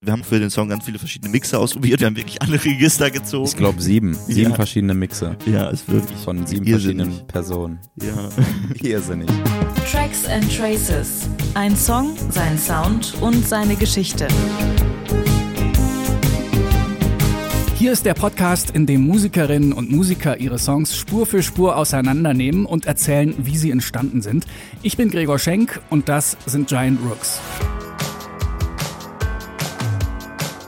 Wir haben für den Song ganz viele verschiedene Mixer ausprobiert. Wir haben wirklich alle Register gezogen. Ich glaube sieben. Sieben Ja. verschiedene Mixe. Ja, ist wirklich Von sieben irrsinnig. verschiedenen Personen. Ja. Irrsinnig. Tracks and Traces. Ein Song, sein Sound und seine Geschichte. Hier ist der Podcast, in dem Musikerinnen und Musiker ihre Songs Spur für Spur auseinandernehmen und erzählen, wie sie entstanden sind. Ich bin Gregor Schenk und das sind Giant Rooks.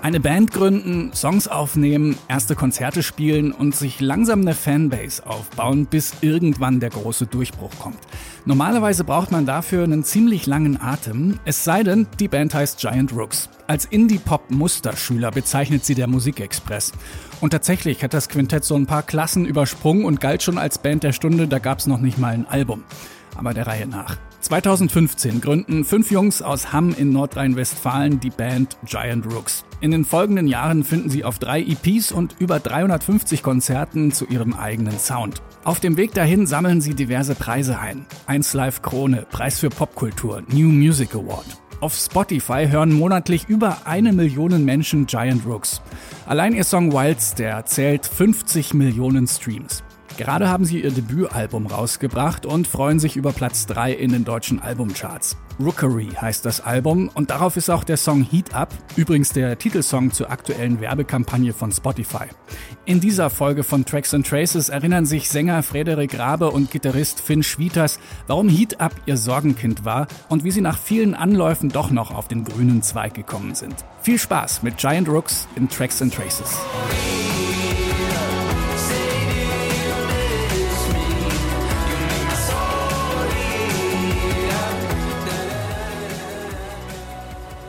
Eine Band gründen, Songs aufnehmen, erste Konzerte spielen und sich langsam eine Fanbase aufbauen, bis irgendwann der große Durchbruch kommt. Normalerweise braucht man dafür einen ziemlich langen Atem, es sei denn, die Band heißt Giant Rooks. Als Indie-Pop-Musterschüler bezeichnet sie der Musikexpress. Und tatsächlich hat das Quintett so ein paar Klassen übersprungen und galt schon als Band der Stunde, da gab's noch nicht mal ein Album. Aber der Reihe nach. 2015 gründen fünf Jungs aus Hamm in Nordrhein-Westfalen die Band Giant Rooks. In den folgenden Jahren finden sie auf drei EPs und über 350 Konzerten zu ihrem eigenen Sound. Auf dem Weg dahin sammeln sie diverse Preise ein. 1 Live Krone, Preis für Popkultur, New Music Award. Auf Spotify hören monatlich über eine Million Menschen Giant Rooks. Allein ihr Song Wilds, der zählt 50 Millionen Streams. Gerade haben sie ihr Debütalbum rausgebracht und freuen sich über Platz 3 in den deutschen Albumcharts. Rookery heißt das Album und darauf ist auch der Song Heat Up, übrigens der Titelsong zur aktuellen Werbekampagne von Spotify. In dieser Folge von Tracks and Traces erinnern sich Sänger Frederik Rabe und Gitarrist Finn Schwieters, warum Heat Up ihr Sorgenkind war und wie sie nach vielen Anläufen doch noch auf den grünen Zweig gekommen sind. Viel Spaß mit Giant Rooks in Tracks and Traces.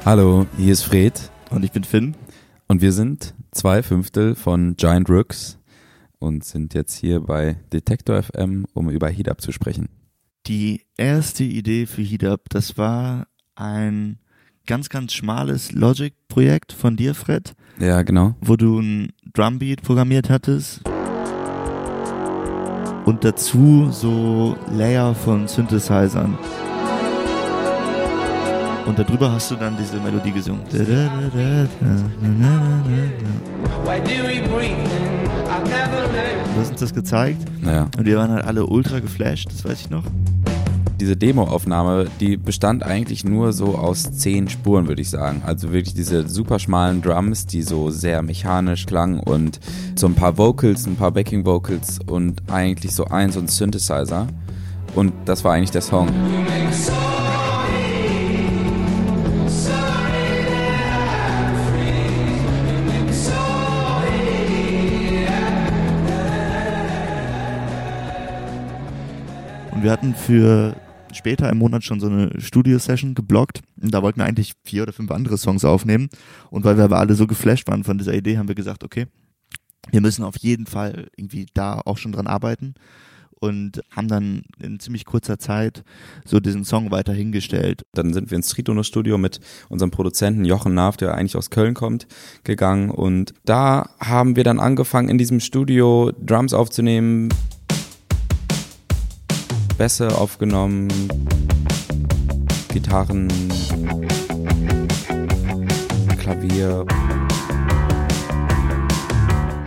Hallo, hier ist Fred Und ich bin Finn. und wir sind zwei Fünftel von Giant Rooks und sind jetzt hier bei Detektor FM, um über Heat Up zu sprechen. Die erste Idee für Heat Up, das war ein ganz, ganz schmales Logic-Projekt von dir, Fred, Ja, genau. wo du ein Drumbeat programmiert hattest. Und dazu so Layer von Synthesizern. Und darüber hast du dann diese Melodie gesungen. Du hast uns das gezeigt Ja. und wir waren halt alle ultra geflasht, das weiß ich noch. Diese Demoaufnahme, die bestand eigentlich nur so aus zehn Spuren, würde ich sagen. Also wirklich diese super schmalen Drums, die so sehr mechanisch klangen und so ein paar Vocals, ein paar Backing Vocals und eigentlich so ein so ein Synthesizer. Und das war eigentlich der Song. Und wir hatten für später im Monat schon so eine Studio-Session geblockt. Und da wollten wir eigentlich vier oder fünf andere Songs aufnehmen. Und weil wir aber alle so geflasht waren von dieser Idee, haben wir gesagt, okay, wir müssen auf jeden Fall irgendwie da auch schon dran arbeiten. Und haben dann in ziemlich kurzer Zeit so diesen Song weiter hingestellt. Dann sind wir ins Tritono-Studio mit unserem Produzenten Jochen Naaf, der eigentlich aus Köln kommt, gegangen. Und da haben wir dann angefangen, in diesem Studio Drums aufzunehmen, Bässe aufgenommen, Gitarren, Klavier.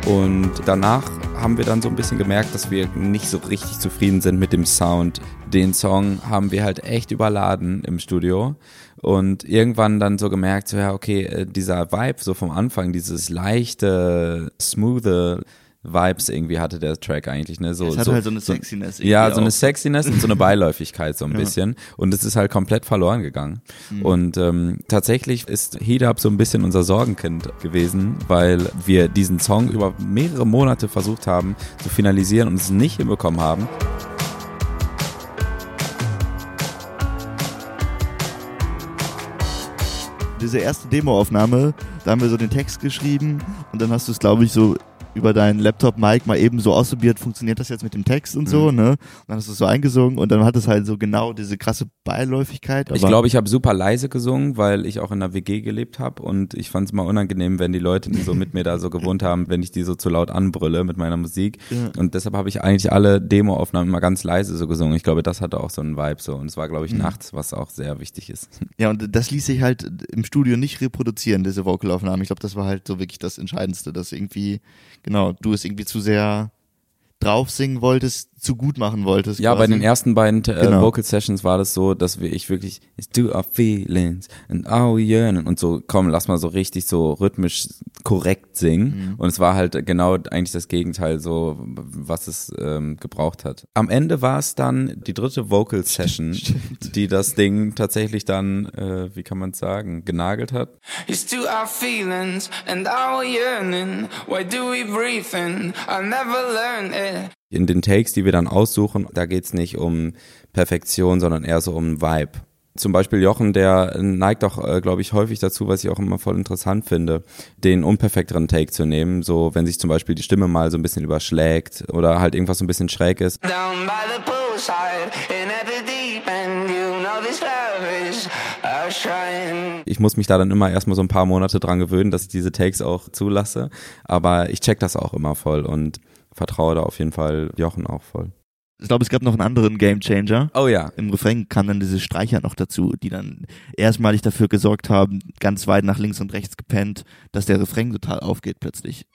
Und danach haben wir dann so ein bisschen gemerkt, dass wir nicht so richtig zufrieden sind mit dem Sound. Den Song haben wir halt echt überladen im Studio und irgendwann dann so gemerkt, so ja, okay, äh, dieser Vibe so vom Anfang, dieses leichte, smoothe Vibes irgendwie hatte der Track eigentlich, ne? So, Es hatte halt so eine Sexiness Ja, irgendwie so eine auch. Sexiness und so eine Beiläufigkeit so ein Ja. bisschen. Und es ist halt komplett verloren gegangen. Mhm. Und ähm, tatsächlich ist Heat Up so ein bisschen unser Sorgenkind gewesen, weil wir diesen Song über mehrere Monate versucht haben zu finalisieren und es nicht hinbekommen haben. Diese erste Demoaufnahme, da haben wir so den Text geschrieben und dann hast du es, glaube ich, so über deinen Laptop-Mic mal eben so ausprobiert, funktioniert das jetzt mit dem Text und so, Mhm. ne? Und dann hast du es so eingesungen und dann hat es halt so genau diese krasse Beiläufigkeit. Ich glaube, ich habe super leise gesungen, weil ich auch in einer WG gelebt habe und ich fand es mal unangenehm, wenn die Leute, die so mit mir da so gewohnt haben, wenn ich die so zu laut anbrülle mit meiner Musik. Ja. Und deshalb habe ich eigentlich alle Demoaufnahmen immer ganz leise so gesungen. Ich glaube, das hatte auch so einen Vibe so. Und es war, glaube ich, Mhm. nachts, was auch sehr wichtig ist. Ja, und das ließ sich halt im Studio nicht reproduzieren, diese Vocalaufnahmen. Ich glaube, das war halt so wirklich das Entscheidendste, dass irgendwie, genau, du es irgendwie zu sehr drauf singen wolltest, zu gut machen wolltest. Ja, bei quasi. den ersten beiden äh, Genau. Vocal Sessions war das so, dass wir ich wirklich It's do our feelings and our yearning und so komm, lass mal so richtig so rhythmisch korrekt singen Mhm. und es war halt genau eigentlich das Gegenteil so was es ähm, gebraucht hat. Am Ende war es dann die dritte Vocal Session, die das Ding tatsächlich dann äh, wie kann man sagen, genagelt hat. It's to our feelings and our yearning. Why do we breathe in? I never learn it. In den Takes, die wir dann aussuchen, da geht's nicht um Perfektion, sondern eher so um Vibe. Zum Beispiel Jochen, der neigt auch, äh, glaube ich, häufig dazu, was ich auch immer voll interessant finde, den unperfekteren Take zu nehmen. So, wenn sich zum Beispiel die Stimme mal so ein bisschen überschlägt oder halt irgendwas so ein bisschen schräg ist. Down by the poolside and at shrine. Ich muss mich da dann immer erstmal so ein paar Monate dran gewöhnen, dass ich diese Takes auch zulasse. Aber ich check das auch immer voll und vertraue da auf jeden Fall Jochen auch voll. Ich glaube, es gab noch einen anderen Gamechanger. Oh ja. Im Refrain kamen dann diese Streicher noch dazu, die dann erstmalig dafür gesorgt haben, ganz weit nach links und rechts gepennt, dass der Refrain total aufgeht plötzlich.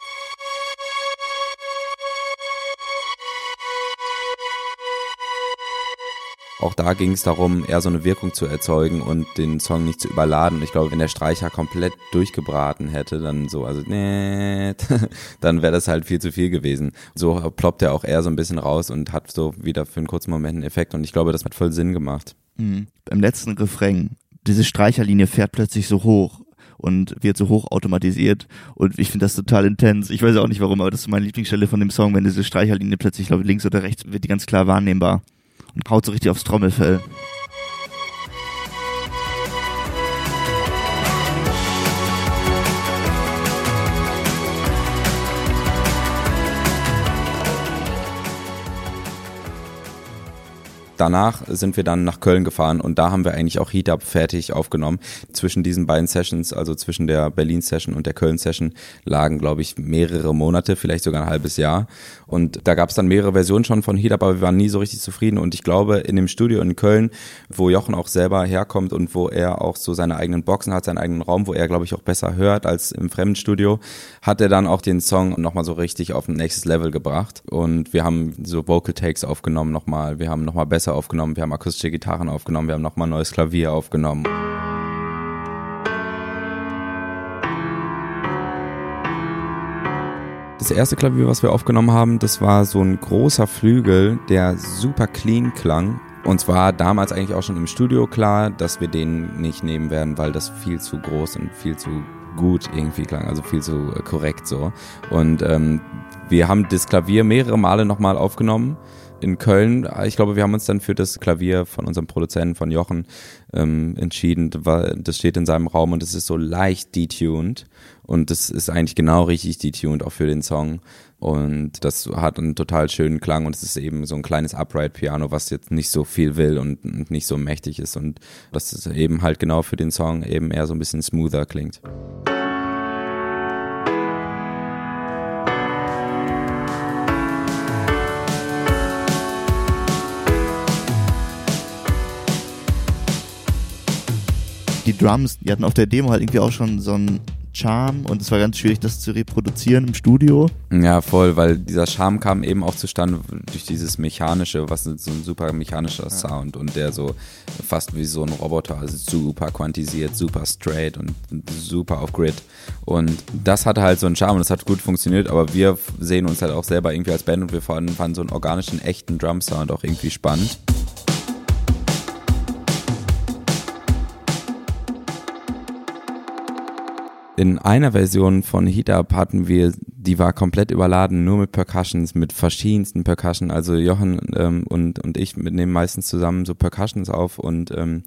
Auch da ging es darum, eher so eine Wirkung zu erzeugen und den Song nicht zu überladen. Ich glaube, wenn der Streicher komplett durchgebraten hätte, dann so, also nee, dann wäre das halt viel zu viel gewesen. So ploppt er auch eher so ein bisschen raus und hat so wieder für einen kurzen Moment einen Effekt und ich glaube, das hat voll Sinn gemacht. Mhm. Beim letzten Refrain, diese Streicherlinie fährt plötzlich so hoch und wird so hoch automatisiert und ich finde das total intens. Ich weiß auch nicht warum, aber das ist meine Lieblingsstelle von dem Song, wenn diese Streicherlinie plötzlich, ich glaube links oder rechts, wird die ganz klar wahrnehmbar und haut so richtig aufs Trommelfell. Danach sind wir dann nach Köln gefahren und da haben wir eigentlich auch Heat Up fertig aufgenommen. Zwischen diesen beiden Sessions, also zwischen der Berlin-Session und der Köln-Session, lagen, glaube ich, mehrere Monate, vielleicht sogar ein halbes Jahr. Und da gab es dann mehrere Versionen schon von Heat Up, aber wir waren nie so richtig zufrieden. Und ich glaube, in dem Studio in Köln, wo Jochen auch selber herkommt und wo er auch so seine eigenen Boxen hat, seinen eigenen Raum, wo er, glaube ich, auch besser hört als im Fremdenstudio, hat er dann auch den Song nochmal so richtig auf ein nächstes Level gebracht. Und wir haben so Vocal Takes aufgenommen nochmal, wir haben nochmal besser aufgenommen, wir haben akustische Gitarren aufgenommen, wir haben nochmal neues Klavier aufgenommen. Das erste Klavier, was wir aufgenommen haben, das war so ein großer Flügel, der super clean klang. Und zwar damals eigentlich auch schon im Studio klar, dass wir den nicht nehmen werden, weil das viel zu groß und viel zu gut irgendwie klang, also viel zu äh, korrekt so. Und ähm, wir haben das Klavier mehrere Male nochmal aufgenommen in Köln. Ich glaube, wir haben uns dann für das Klavier von unserem Produzenten, von Jochen, ähm, entschieden. weil Das steht in seinem Raum und es ist so leicht detuned. Und das ist eigentlich genau richtig detuned, auch für den Song. Und das hat einen total schönen Klang und es ist eben so ein kleines Upright-Piano, was jetzt nicht so viel will und, und nicht so mächtig ist. Und das ist eben halt genau für den Song eben eher so ein bisschen smoother klingt. Die Drums, die hatten auf der Demo halt irgendwie auch schon so einen Charme und es war ganz schwierig, das zu reproduzieren im Studio. Ja, voll, weil dieser Charme kam eben auch zustande durch dieses mechanische, was so ein super mechanischer Sound und der so fast wie so ein Roboter, also super quantisiert, super straight und super auf Grid. Und das hatte halt so einen Charme und das hat gut funktioniert, aber wir sehen uns halt auch selber irgendwie als Band und wir fanden, fanden so einen organischen, echten Drum-Sound auch irgendwie spannend. In einer Version von Heat Up hatten wir, die war komplett überladen, nur mit Percussions, mit verschiedensten Percussion. Also Jochen ähm, und, und ich nehmen meistens zusammen so Percussions auf und ähm,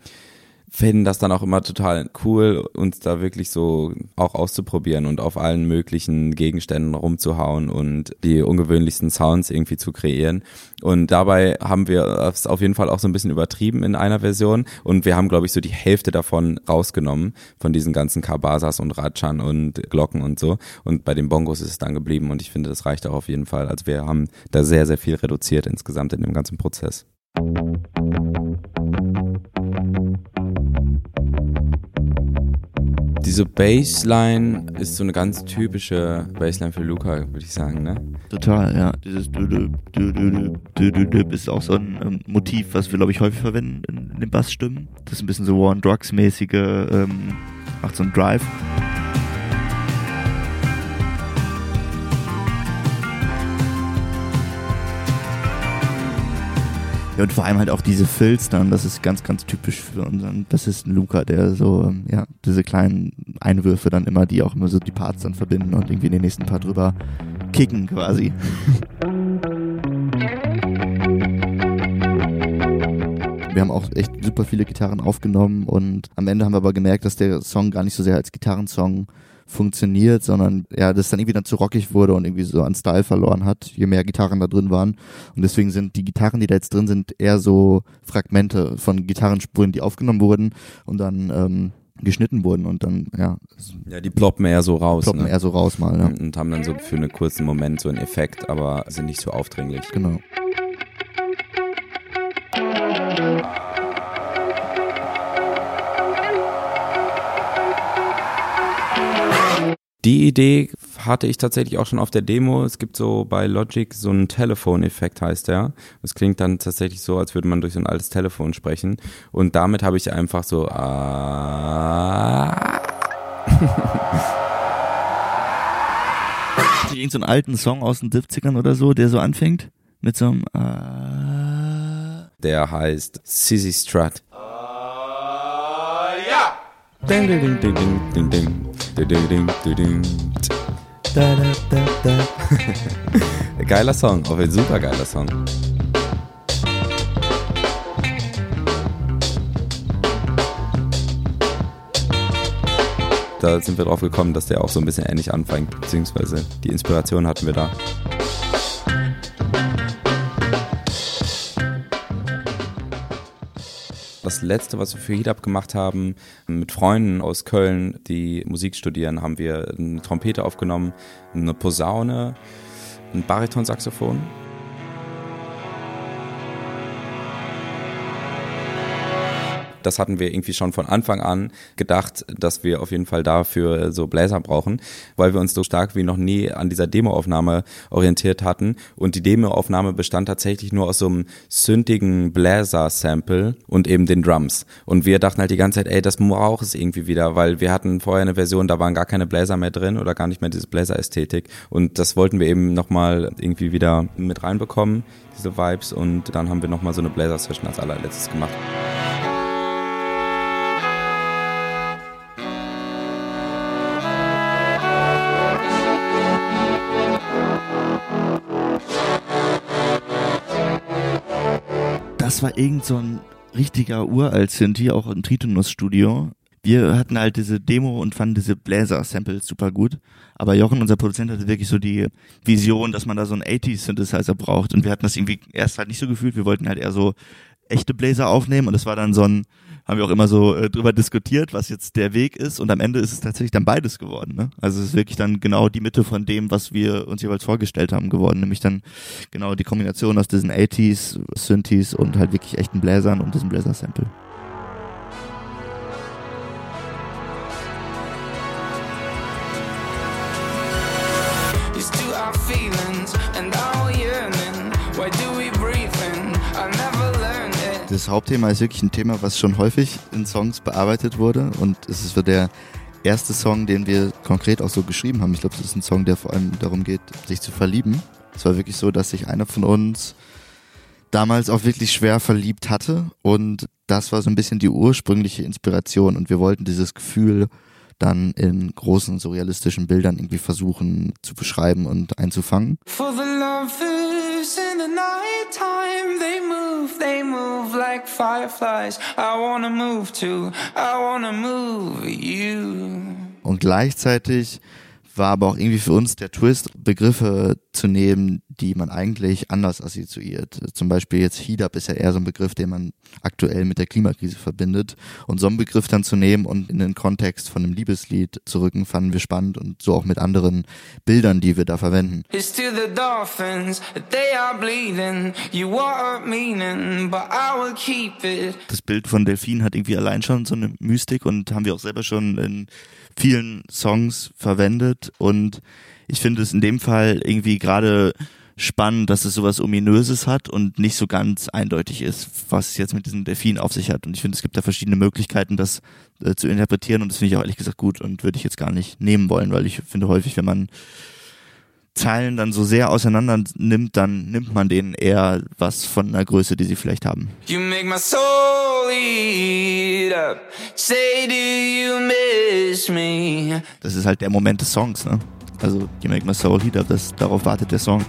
finden das dann auch immer total cool, uns da wirklich so auch auszuprobieren und auf allen möglichen Gegenständen rumzuhauen und die ungewöhnlichsten Sounds irgendwie zu kreieren. Und dabei haben wir es auf jeden Fall auch so ein bisschen übertrieben in einer Version und wir haben, glaube ich, so die Hälfte davon rausgenommen, von diesen ganzen Kabasas und Ratschan und Glocken und so. Und bei den Bongos ist es dann geblieben und ich finde, das reicht auch auf jeden Fall. Also wir haben da sehr, sehr viel reduziert insgesamt in dem ganzen Prozess. Diese Bassline ist so eine ganz typische Bassline für Luca, würde ich sagen, ne? Total, ja. Dieses ist auch so ein ähm, Motiv, was wir glaube ich häufig verwenden in, in den Bassstimmen. Das ist ein bisschen so War on Drugs mäßige, ähm, macht so einen Drive. Ja, und vor allem halt auch diese Fills dann, das ist ganz, ganz typisch für unseren Bassisten Luca, der so, ähm, ja, diese kleinen Einwürfe dann immer, die auch immer so die Parts dann verbinden und irgendwie den nächsten Part drüber kicken quasi. Wir haben auch echt super viele Gitarren aufgenommen und am Ende haben wir aber gemerkt, dass der Song gar nicht so sehr als Gitarrensong funktioniert, sondern ja, das dann irgendwie dann zu rockig wurde und irgendwie so an Style verloren hat, je mehr Gitarren da drin waren. Und deswegen sind die Gitarren, die da jetzt drin sind, eher so Fragmente von Gitarrenspuren, die aufgenommen wurden und dann ähm, geschnitten wurden und dann, ja. Ja, die ploppen eher so raus. Ploppen ne? eher so raus mal, ja. Und haben dann so für einen kurzen Moment so einen Effekt, aber sind nicht so aufdringlich. Genau. Die Idee hatte ich tatsächlich auch schon auf der Demo. Es gibt so bei Logic so einen Telefoneffekt, heißt der. Es klingt dann tatsächlich so, als würde man durch so ein altes Telefon sprechen. Und damit habe ich einfach so. Ah. Irgendeinen so einen alten Song aus den 70ern oder so, der so anfängt? Mit so einem äh, Der heißt Sissy Strut. Ding, ding, ding, ding, ding, ding, ding. Ding, ding, ding, ding, ding. Da, da, da, da. geiler Song, auch ein super geiler Song. Da sind wir drauf gekommen, dass der auch so ein bisschen ähnlich anfängt, beziehungsweise die Inspiration hatten wir da. Das letzte, was wir für Heat gemacht haben, mit Freunden aus Köln, die Musik studieren, haben wir eine Trompete aufgenommen, eine Posaune, ein Baritonsaxophon. Das hatten wir irgendwie schon von Anfang an gedacht, dass wir auf jeden Fall dafür so Bläser brauchen, weil wir uns so stark wie noch nie an dieser Demoaufnahme orientiert hatten. Und die Demoaufnahme bestand tatsächlich nur aus so einem sündigen Bläser-Sample und eben den Drums. Und wir dachten halt die ganze Zeit, ey, das braucht es irgendwie wieder, weil wir hatten vorher eine Version, da waren gar keine Bläser mehr drin oder gar nicht mehr diese Bläser-Ästhetik. Und das wollten wir eben nochmal irgendwie wieder mit reinbekommen, diese Vibes. Und dann haben wir nochmal so eine Bläser-Session als allerletztes gemacht. Das war irgend so ein richtiger uralt Synthi, auch im Tritonus-Studio. Wir hatten halt diese Demo und fanden diese Bläser-Samples super gut. Aber Jochen, unser Produzent, hatte wirklich so die Vision, dass man da so einen 80s-Synthesizer braucht. Und wir hatten das irgendwie erst halt nicht so gefühlt. Wir wollten halt eher so echte Bläser aufnehmen. Und das war dann so ein, haben wir auch immer so äh, drüber diskutiert, was jetzt der Weg ist. Und am Ende ist es tatsächlich dann beides geworden. Ne? Also es ist wirklich dann genau die Mitte von dem, was wir uns jeweils vorgestellt haben, geworden. Nämlich dann genau die Kombination aus diesen 80s, Synthes und halt wirklich echten Bläsern und diesem Bläser-Sample. Das Hauptthema ist wirklich ein Thema, was schon häufig in Songs bearbeitet wurde und es ist so der erste Song, den wir konkret auch so geschrieben haben. Ich glaube, es ist ein Song, der vor allem darum geht, sich zu verlieben. Es war wirklich so, dass sich einer von uns damals auch wirklich schwer verliebt hatte und das war so ein bisschen die ursprüngliche Inspiration und wir wollten dieses Gefühl dann in großen surrealistischen Bildern irgendwie versuchen zu beschreiben und einzufangen. For the fireflies. I wanna move to, I wanna move you. Und gleichzeitig war aber auch irgendwie für uns der Twist, Begriffe zu nehmen, die man eigentlich anders assoziiert. Zum Beispiel jetzt Heat-Up ist ja eher so ein Begriff, den man aktuell mit der Klimakrise verbindet. Und so einen Begriff dann zu nehmen und in den Kontext von einem Liebeslied zu rücken, fanden wir spannend und so auch mit anderen Bildern, die wir da verwenden. It's to the dolphins, they are bleeding. You are meaning, but I will keep it. Das Bild von Delfin hat irgendwie allein schon so eine Mystik und haben wir auch selber schon in vielen Songs verwendet und ich finde es in dem Fall irgendwie gerade spannend, dass es sowas Ominöses hat und nicht so ganz eindeutig ist, was es jetzt mit diesem Delfin auf sich hat. Und ich finde, es gibt da verschiedene Möglichkeiten, das äh, zu interpretieren und das finde ich auch ehrlich gesagt gut und würde ich jetzt gar nicht nehmen wollen, weil ich finde häufig, wenn man Zeilen dann so sehr auseinander nimmt, dann nimmt man denen eher was von einer Größe, die sie vielleicht haben. You make my soul eat up. Say, do you miss me? Das ist halt der Moment des Songs, ne? Also, You Make My Soul Heat Up, das, darauf wartet der Song.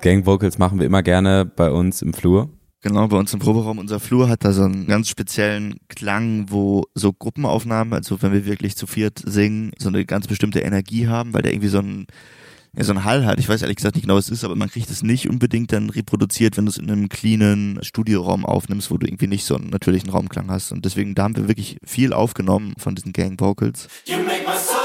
Gang Vocals machen wir immer gerne bei uns im Flur. Genau, bei uns im Proberaum, unser Flur hat da so einen ganz speziellen Klang, wo so Gruppenaufnahmen, also wenn wir wirklich zu viert singen, so eine ganz bestimmte Energie haben, weil der irgendwie so ein ja, so ein Hall hat. Ich weiß ehrlich gesagt nicht genau, was es ist, aber man kriegt es nicht unbedingt dann reproduziert, wenn du es in einem cleanen Studioraum aufnimmst, wo du irgendwie nicht so einen natürlichen Raumklang hast. Und deswegen, da haben wir wirklich viel aufgenommen von diesen Gang Vocals. You make my soul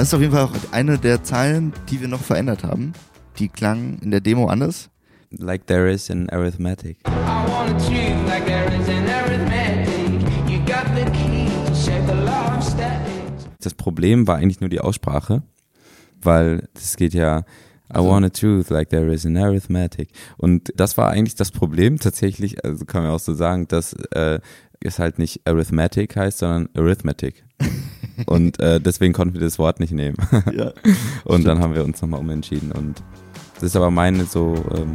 Das ist auf jeden Fall auch eine der Zeilen, die wir noch verändert haben. Die klang in der Demo anders. Like there is in Arithmetic. I want a truth like there is in arithmetic. You got the key to shape the lost eggs. Das Problem war eigentlich nur die Aussprache, weil es geht ja I want a truth like there is in arithmetic. Und das war eigentlich das Problem tatsächlich, also kann man auch so sagen, dass äh, es halt nicht arithmetic heißt, sondern arithmetic. und äh, deswegen konnten wir das Wort nicht nehmen. Ja. und dann haben wir uns nochmal umentschieden. Und das ist aber meine so ähm,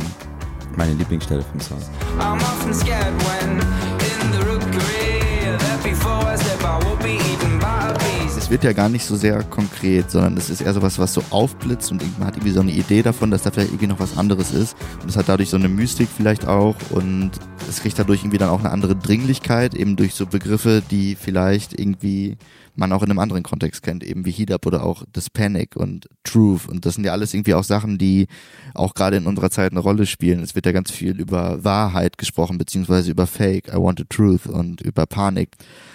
meine Lieblingsstelle vom Song. I'm often scared when in the rookery that before I step I will be eaten by a beast. Es wird ja gar nicht so sehr konkret, sondern es ist eher sowas, was so aufblitzt und man hat irgendwie so eine Idee davon, dass da vielleicht irgendwie noch was anderes ist. Und es hat dadurch so eine Mystik vielleicht auch und es kriegt dadurch irgendwie dann auch eine andere Dringlichkeit, eben durch so Begriffe, die vielleicht irgendwie man auch in einem anderen Kontext kennt, eben wie Heat Up oder auch das Panic und Truth. Und das sind ja alles irgendwie auch Sachen, die auch gerade in unserer Zeit eine Rolle spielen. Es wird ja ganz viel über Wahrheit gesprochen, beziehungsweise über Fake, I want the truth und über Panik.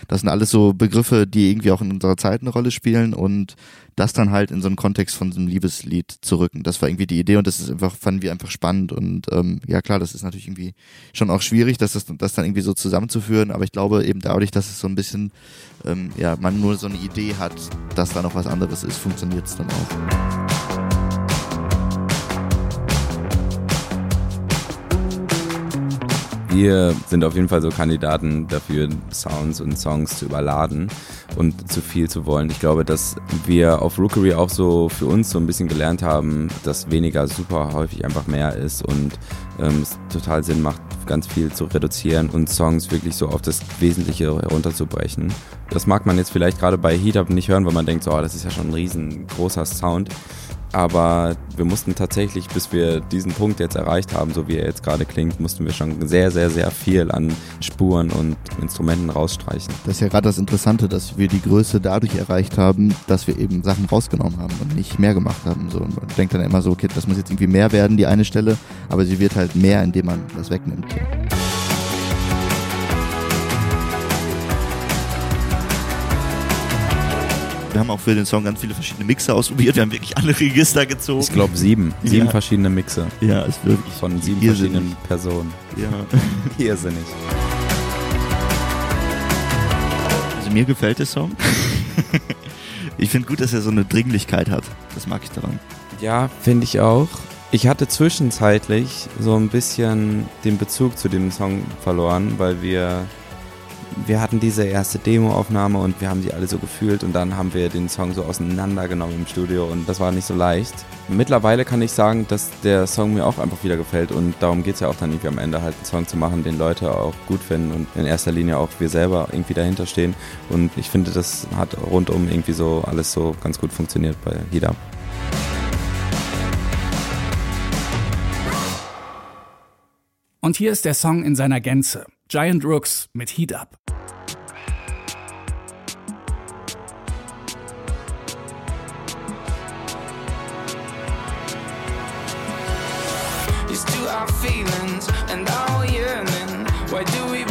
Das sind alles so Begriffe, die irgendwie auch in unserer Zeit eine Rolle spielen und das dann halt in so einen Kontext von so einem Liebeslied zu rücken. Das war irgendwie die Idee und das ist einfach, fanden wir einfach spannend und ähm, ja klar, das ist natürlich irgendwie schon auch schwierig, das, das, das dann irgendwie so zusammenzuführen, aber ich glaube eben dadurch, dass es so ein bisschen, ähm, ja, man nur so eine Idee hat, dass da noch was anderes ist, funktioniert es dann auch. Wir sind auf jeden Fall so Kandidaten dafür, Sounds und Songs zu überladen und zu viel zu wollen. Ich glaube, dass wir auf Rookery auch so für uns so ein bisschen gelernt haben, dass weniger super häufig einfach mehr ist und ähm, es total Sinn macht, ganz viel zu reduzieren und Songs wirklich so auf das Wesentliche herunterzubrechen. Das mag man jetzt vielleicht gerade bei Heat Up nicht hören, weil man denkt, so, oh, das ist ja schon ein riesengroßer Sound. Aber wir mussten tatsächlich, bis wir diesen Punkt jetzt erreicht haben, so wie er jetzt gerade klingt, mussten wir schon sehr, sehr, sehr viel an Spuren und Instrumenten rausstreichen. Das ist ja gerade das Interessante, dass wir die Größe dadurch erreicht haben, dass wir eben Sachen rausgenommen haben und nicht mehr gemacht haben. So, und man denkt dann immer so, okay, das muss jetzt irgendwie mehr werden, die eine Stelle, aber sie wird halt mehr, indem man das wegnimmt. Wir haben auch für den Song ganz viele verschiedene Mixer ausprobiert. Wir haben wirklich alle Register gezogen. Ich glaube sieben. Sieben Ja. verschiedene Mixer ja, ist wirklich von sieben irrsinnig. verschiedenen Personen. Ja. Irrsinnig. Also Also mir gefällt der Song. ich finde gut, dass er so eine Dringlichkeit hat. Das mag ich daran. Ja, finde ich auch. Ich hatte zwischenzeitlich so ein bisschen den Bezug zu dem Song verloren, weil wir wir hatten diese erste Demoaufnahme und wir haben die alle so gefühlt und dann haben wir den Song so auseinandergenommen im Studio und das war nicht so leicht. Mittlerweile kann ich sagen, dass der Song mir auch einfach wieder gefällt und darum geht es ja auch dann irgendwie am Ende halt einen Song zu machen, den Leute auch gut finden und in erster Linie auch wir selber irgendwie dahinter stehen und ich finde, das hat rundum irgendwie so alles so ganz gut funktioniert bei Heat. Und hier ist der Song in seiner Gänze. Giant Rooks mit Heat Up. To our feelings and our yearning. Why do we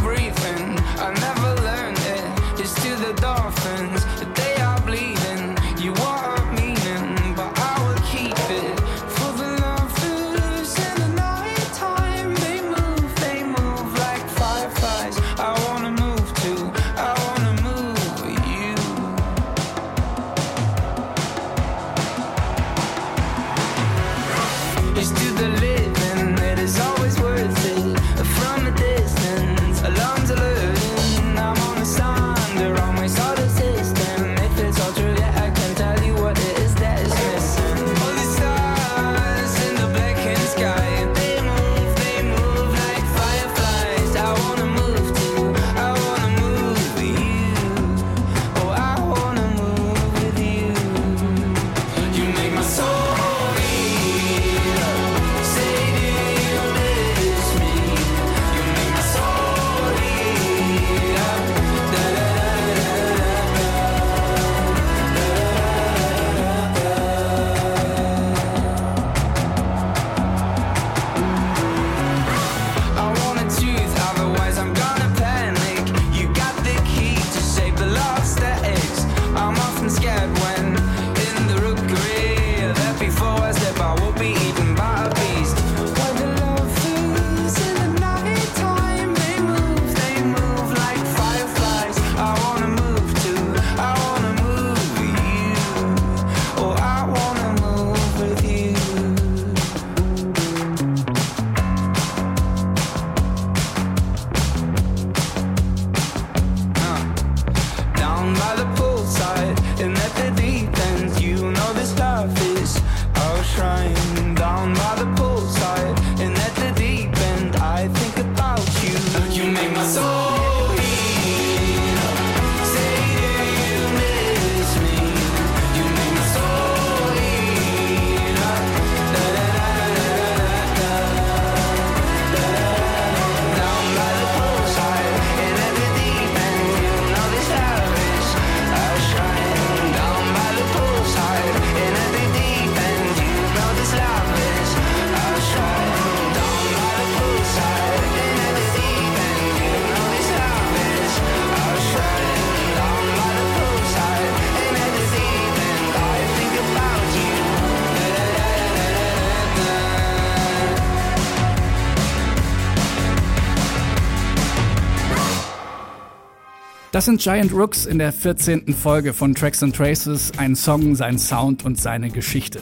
Das sind Giant Rooks in der 14. Folge von Tracks and Traces, ein Song, sein Sound und seine Geschichte.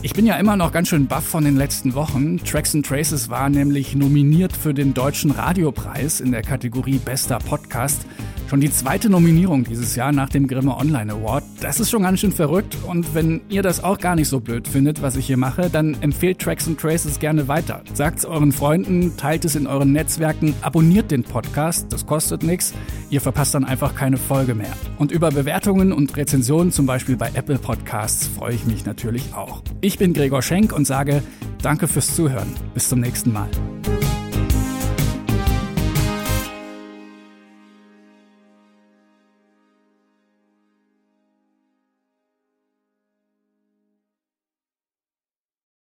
Ich bin ja immer noch ganz schön baff von den letzten Wochen. Tracks and Traces war nämlich nominiert für den Deutschen Radiopreis in der Kategorie Bester Podcast. Schon die zweite Nominierung dieses Jahr nach dem Grimme Online Award. Das ist schon ganz schön verrückt und wenn ihr das auch gar nicht so blöd findet, was ich hier mache, dann empfehlt Tracks and Traces gerne weiter. Sagt's euren Freunden, teilt es in euren Netzwerken, abonniert den Podcast, das kostet nichts. Ihr verpasst dann einfach keine Folge mehr. Und über Bewertungen und Rezensionen, zum Beispiel bei Apple Podcasts, freue ich mich natürlich auch. Ich bin Gregor Schenk und sage Danke fürs Zuhören. Bis zum nächsten Mal.